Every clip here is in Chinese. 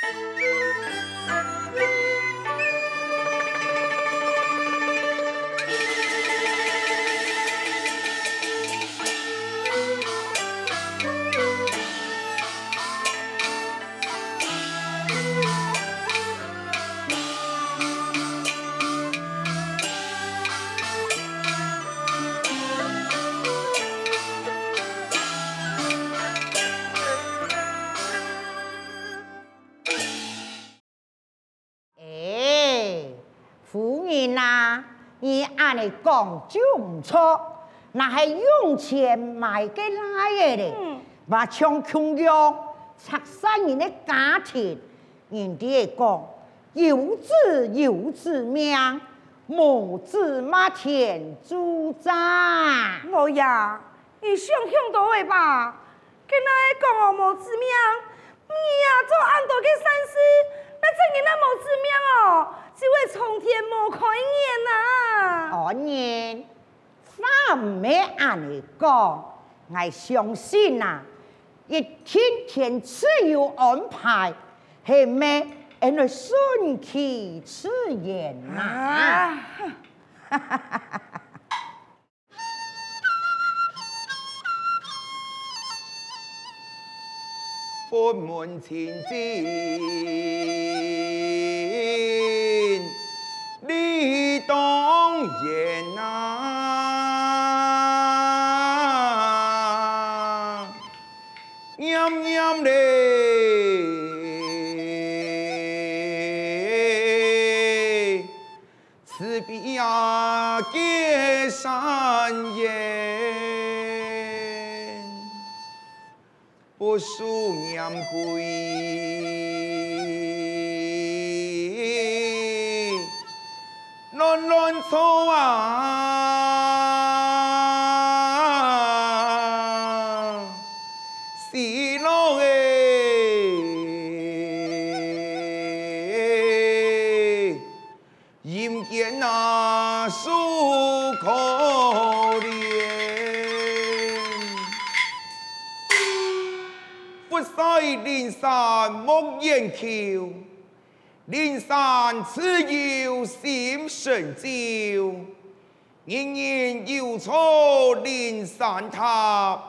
Música 讲就唔错，那系用钱买嘅来嘅咧。话像穷样拆散人的家庭，人哋讲有子有子命，无子马田主宰。老爷，你想想到位吧？跟那讲哦，无子命，你呀做安多嘅善事，那真嘅那无子命哦。只会从天无开眼呐！哦，念，三妹按你讲，我相信呐，一天天自有安排，系咩？因为顺其自然呐！哈哈哈哈哈！佛门清净。李东岩呐，娘娘嘞，慈悲呀，结善缘，不输娘贵。乱错啊，不识灵山莫言求。灵山自有心神照，人人有错灵山塔，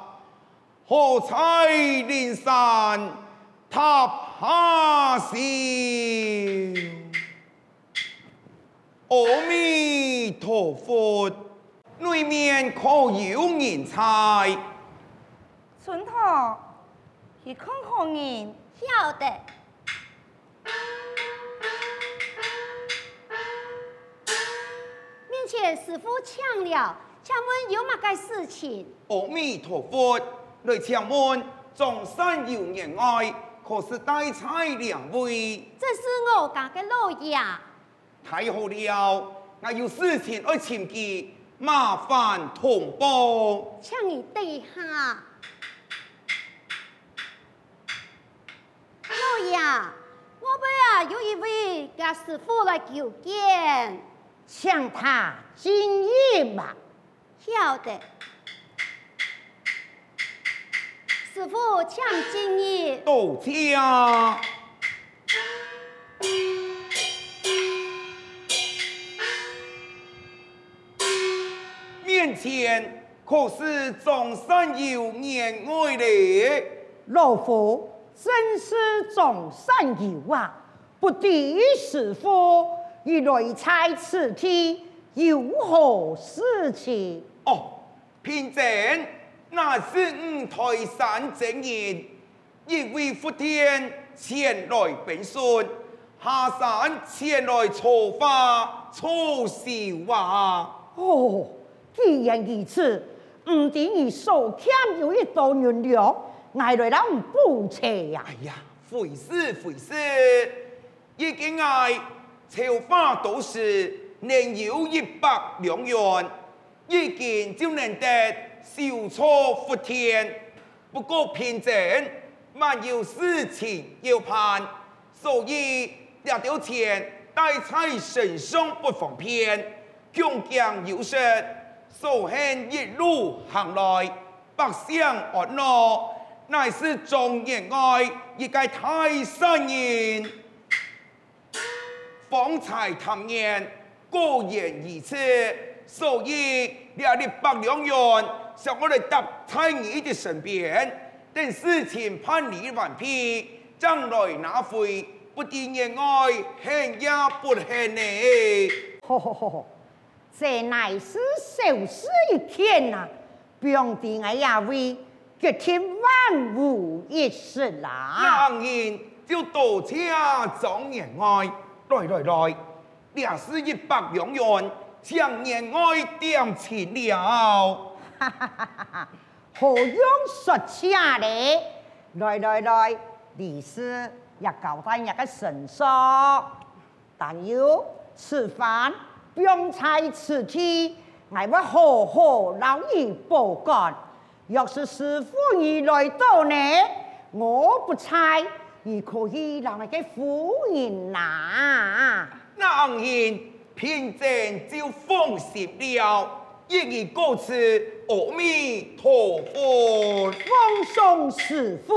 何采灵山塔下笑？阿弥陀佛，内面可有人才？村头，去看看人，晓得。前师傅抢了，请问有乜个事情？阿弥陀佛，来请问，众生有人爱，可是带菜两位？这是我家的老爷。太好了，我有事情要请佢，麻烦同胞。请你等一下，爷，我们啊有一位家师傅来求见。向他进言吧。晓得。师傅，请进言。道歉。面前可是总算有眼爱的，老夫真是中山有啊，不敌师父。你来猜此题有何事情？哦，贫僧那是五台山真人，一位福田前来宾顺，下山前来错法错事啊！哦，既然如此，唔等于所欠有一道原谅，挨来啦唔补偿呀！哎呀，回事回事，已经挨。筹花都是年有一百两元，一件就能得小错福田。不过偏正，万有事情要办，所以拿到钱带在身上不方便，强强有失，所幸一路行来，百姓安乐，乃是中年爱一个泰山人，方才谈言，果然如此，所以两日百两元，想我哋搭在你的身边，等事情判你完毕，将来拿回不定言爱，恨也不恨你。吼吼吼吼，这乃是小事一件呐，不用定哎呀喂。决天万无一失啦！两人就多谢庄员外，来来来，两是一百两元，将员外点钱了。哈哈哈哈哈！何用说假咧？来来来，李师也交代一个神说，但要吃饭不用猜吃气，我要好好劳你保管。若是师傅你来到呢，我不猜，你可以让那个夫人拿。那人平静就放心了，一言告辞，阿弥陀佛，奉送师傅。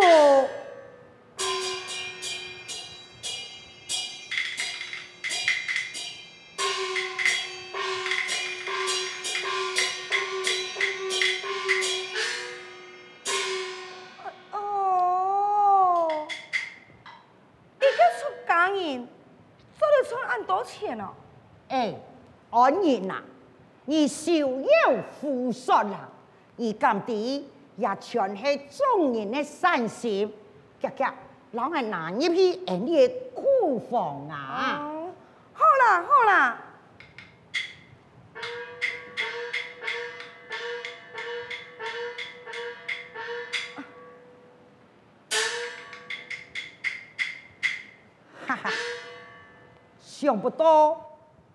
哎，安然呐，你逍遥扶顺啦，而今啲也全系众人的善心，夹夹，老系难一批人嘅库房啊！哦，好啦好啦，想不到。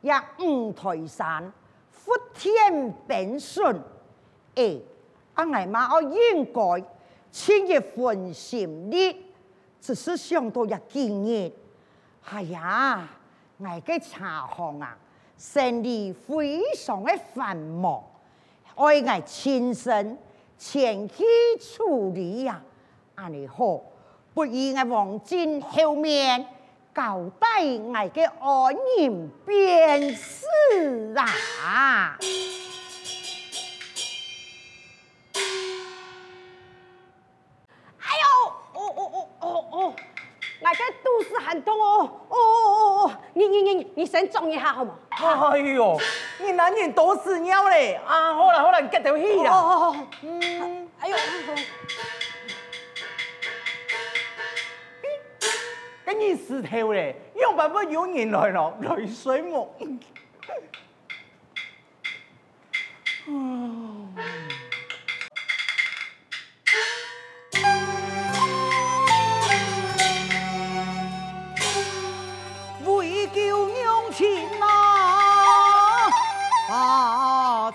也五台山，福天变顺，哎，阿奶妈我应该千叶分心力，只是想到一经验，哎呀，我个茶行啊，生意非常的繁忙，爱我亲身前去处理呀，阿你好，不宜我往今后面。交代我嘅安人便是啊！哎呦，哦哦哦哦哦，我嘅肚子很痛哦，哦哦哦，你你你你先装一下好吗？哎呦，你男人多屎尿嘞！啊，好啦好啦，你 get 到气啦。哦哦哦，嗯，哎呦。跟你死透嘞，有办法有人来咯，泪水莫。嗯。为救娘亲啊，啊，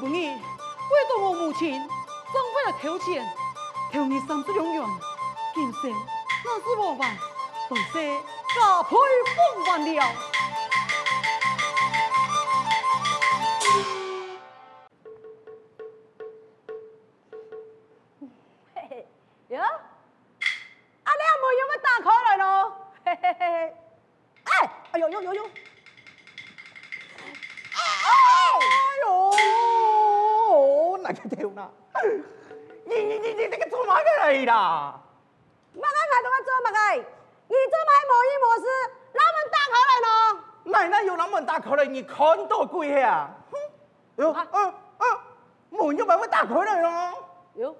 不义为到我母亲，总会来偷钱，偷你三十两元，今生那是我还，来世加倍奉还了。做乜嘅？你做乜无依无事，那门打开来咯？奶奶有那门打开来，你看到鬼呀？哟，嗯嗯，门又咪会打开来咯？哟，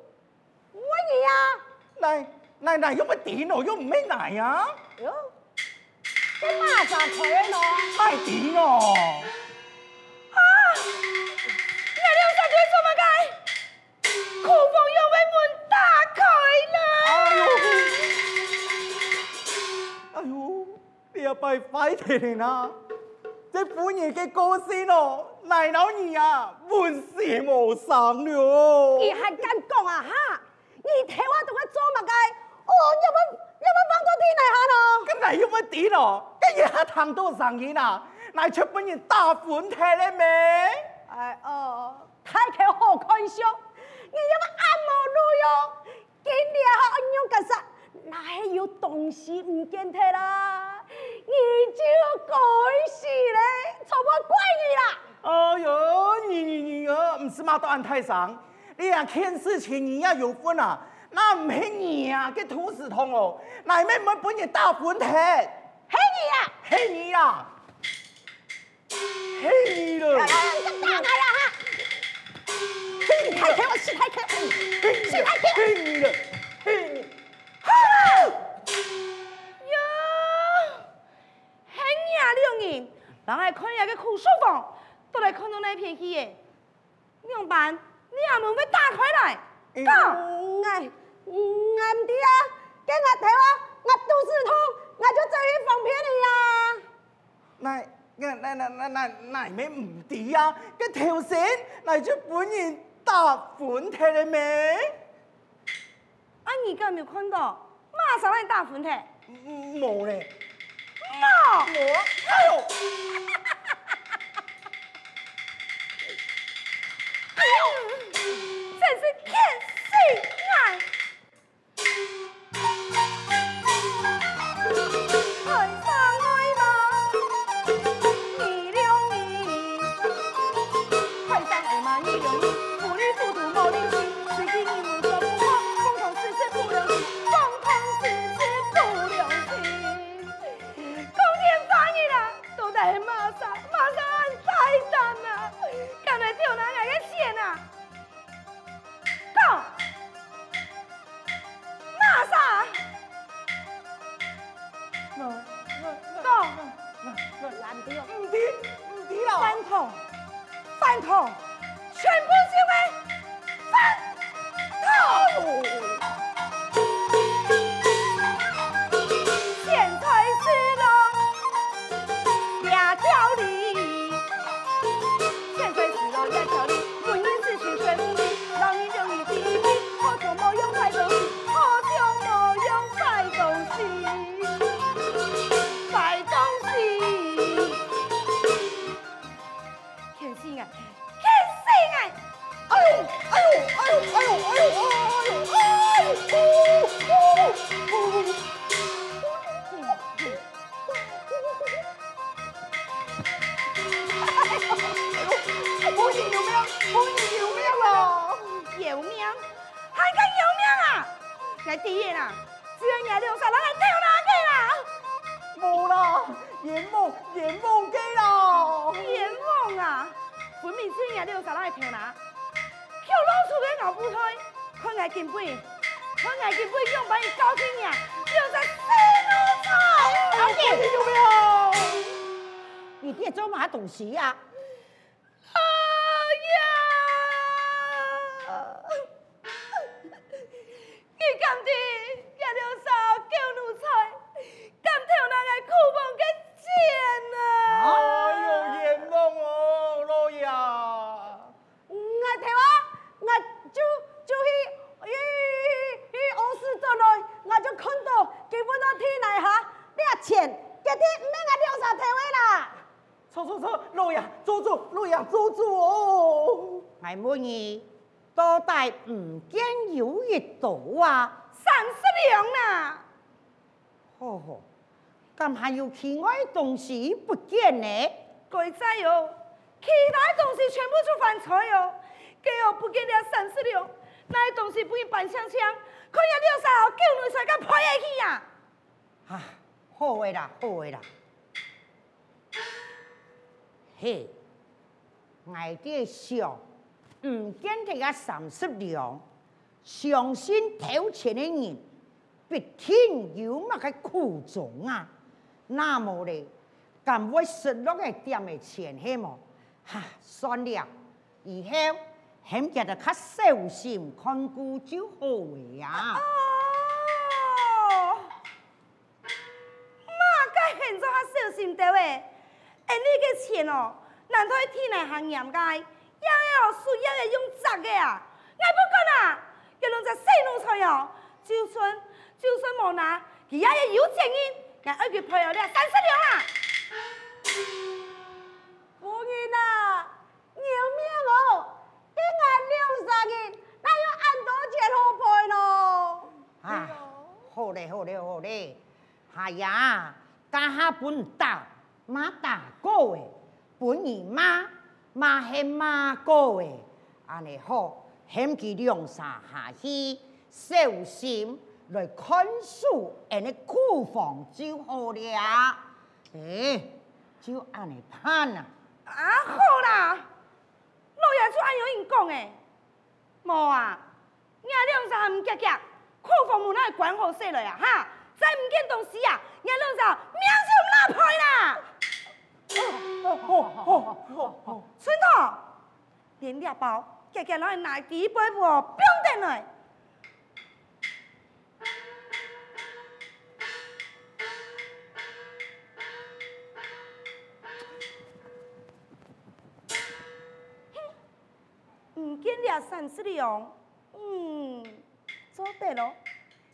乜嘢？呀？奶奶奶又咪电哦，又没奶呀？哟，这马上开咯？太电哦！拜拜天啊！这半夜嘅歌声哦，奶老你啊，满是无声了。你还敢讲啊哈？你听我同我做乜嘅？哦，有冇有冇放多天嚟下咯？咁嚟有乜点咯？今日下谈多生意啦，乃出本人大款听咧咩？哎哦，太佢好看相，你有冇按摩路哟？今日下按样干啥？哪还有东西唔见睇啦？你就该死嘞，错不怪你啦！哎呦，你你你哦，唔是嘛？都安太上，你呀，看事情你要有分啊，那唔系你呀，给土石通哦，那咩冇本事大分体，系你呀，系你呀，系你了。大开呀哈！太开我死太开，死太开。系你了，系人来看下个苦书房，都来看到那片去耶。两班，你阿门要打开来？讲，哎，嗯，唔对啊，今日睇我，我肚子痛，我就走去方便你呀。那、那、那、那、那、那、那咩唔对啊？个条线，那就本人打粉贴了没？啊，你今日没有看到？马上来打粉贴。冇咧。吗？我哟！哎呦，真是天水难。做马桶洗啊！不见呢？鬼仔哟，其他东西全部出犯错哟，给我不见了三十两，那些东西不会办香香，可以六三号叫你出来陪下去呀。啊，好诶啦，好诶啦。嘿，我哋想唔见佢个三十两，相信偷钱的人必定有乜个苦衷啊？那么咧，咁会失落个点嘅钱系么？哈，算了，以后肯记得较小心看顾就好呀。哦，妈该现在较小心点诶。哎，你个钱哦，难道天来行严界？要要需要要用砸的啊！我不管啊，要弄只细路菜哦，就算就算冇拿，佢也要有钱人，我爱佢配了三十两啊！夫人啊，要命哦！一眼两三日，那要按多钱好配咯？啊，好嘞，好嘞，好嘞！哎呀，家下本大。马大哥诶，本姨妈马系马哥诶，安尼好，嫌佢两三下去，小心来看书，安尼库房就好了。诶，就安尼办啊！啊好啦，老爷就按有人讲诶，无啊，你两三唔夹夹，库房门那关好些了呀，哈，再唔见东西啊，你两三命就唔拉开啦。哦哦哦哦哦！村头，连俩包，家家攞去拿几杯布，不用得来。唔见俩三十两，嗯，做得咯。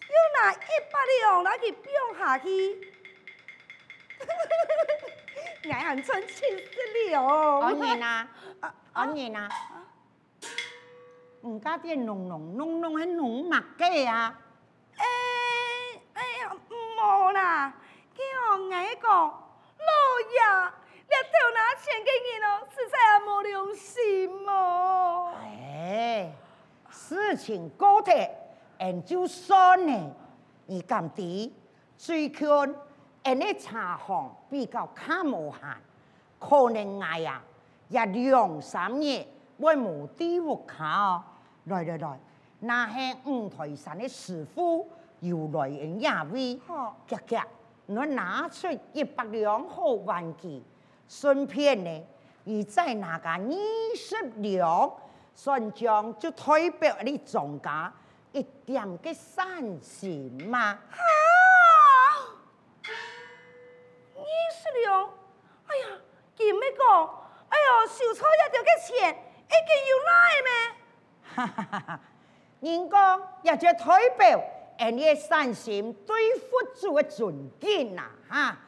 又拿一百两来去不用下去。俺还穿七十两，安妮呐，安妮呐，唔家啲浓浓浓浓系浓乜嘅啊？诶，哎呀，冇啦，叫我挨个老爷，你偷拿钱给你咯，实在系冇良心哦。诶，事情过体，俺就算呢，你咁啲最近。因为茶行比较卡无限，可能哎呀，也两三日会无地无卡哦。来来来，那些五台山的师傅又来人也位，夹夹，我拿出一百两好玩具，顺便呢，而再拿个二十两，算账就代表你庄家一点嘅善心嘛。二十六哎呀，见咩个？哎呦，收错一条嘅钱，已经要拉咩？哈哈哈哈！人讲也就代表人哋善心对佛祖的尊敬呐，哈！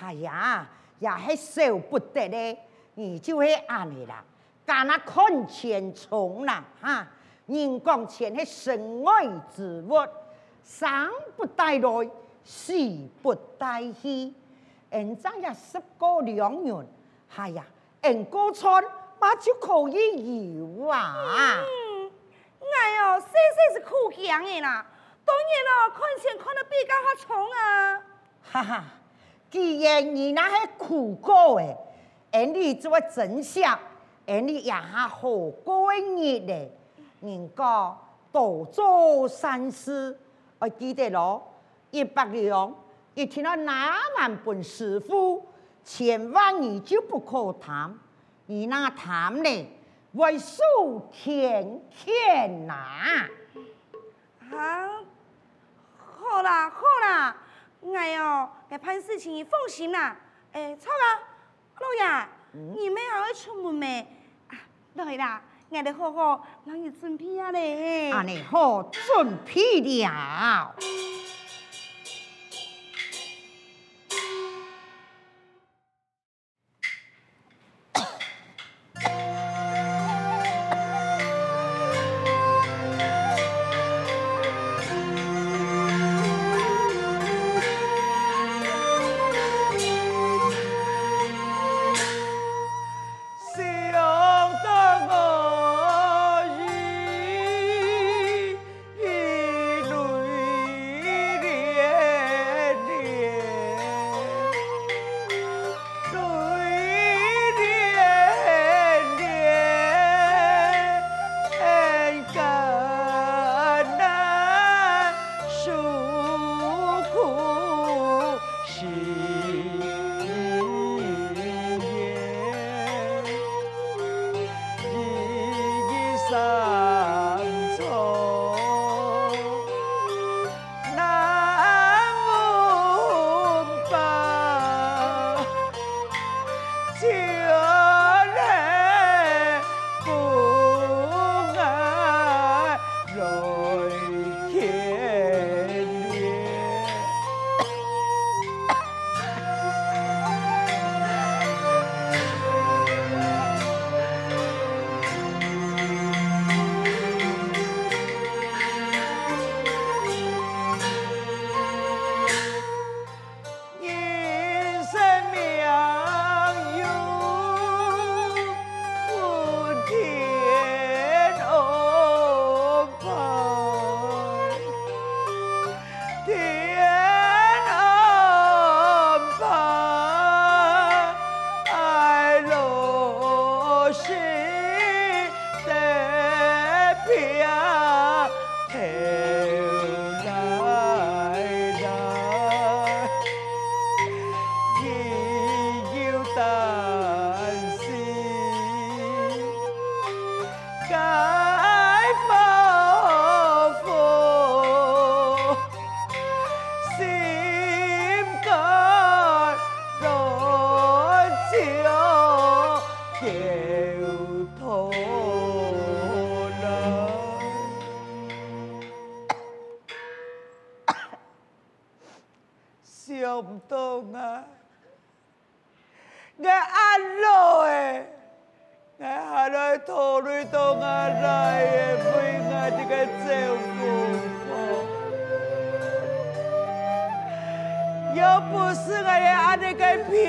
哎呀，也系舍不得咧，你就系安尼啦，干那看钱重啦，哈！人讲钱系身外之物，生不带来，死不带去。人争也十个两元，哎呀，人过村嘛就可以有啊。嗯，哎呦，细细是苦强的啦，当然咯，看钱看得比较较重啊。哈哈，既然你那系苦过诶，人你做真相，人你也下好过日嘞。人家多做善事，我记得咯，一百两。一听到那万本师傅，千万你就不可谈，你那谈呢，会受天天呐！啊，好啦好啦，哎呦，这办事情你放心啦。哎，错啊，老爷，嗯、你们还会出门没？啊，对啦，我哋好好让你准备啊嘞。啊，你好准备了。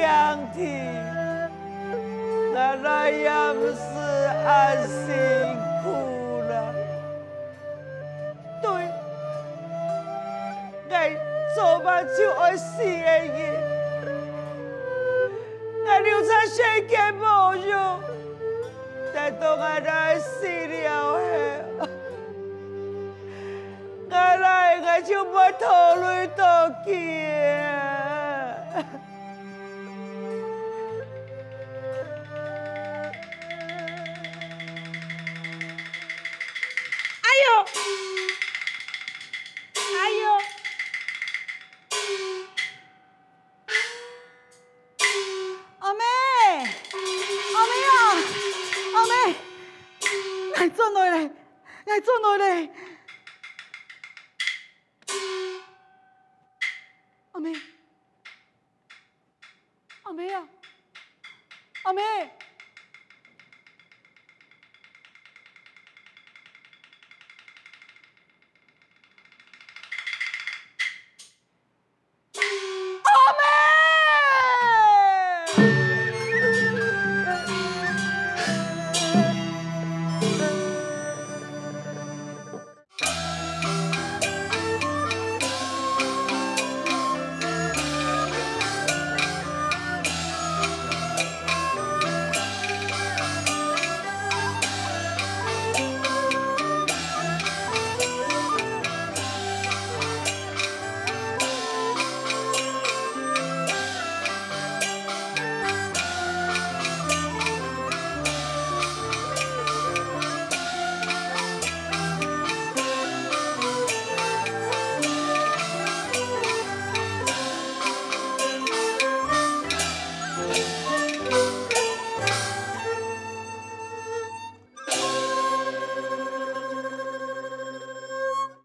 个平替，我来也不是安辛苦了。对，我做嘛就爱死的人。我留在世间无用，但当我来死了后，我来我就没拖累到家。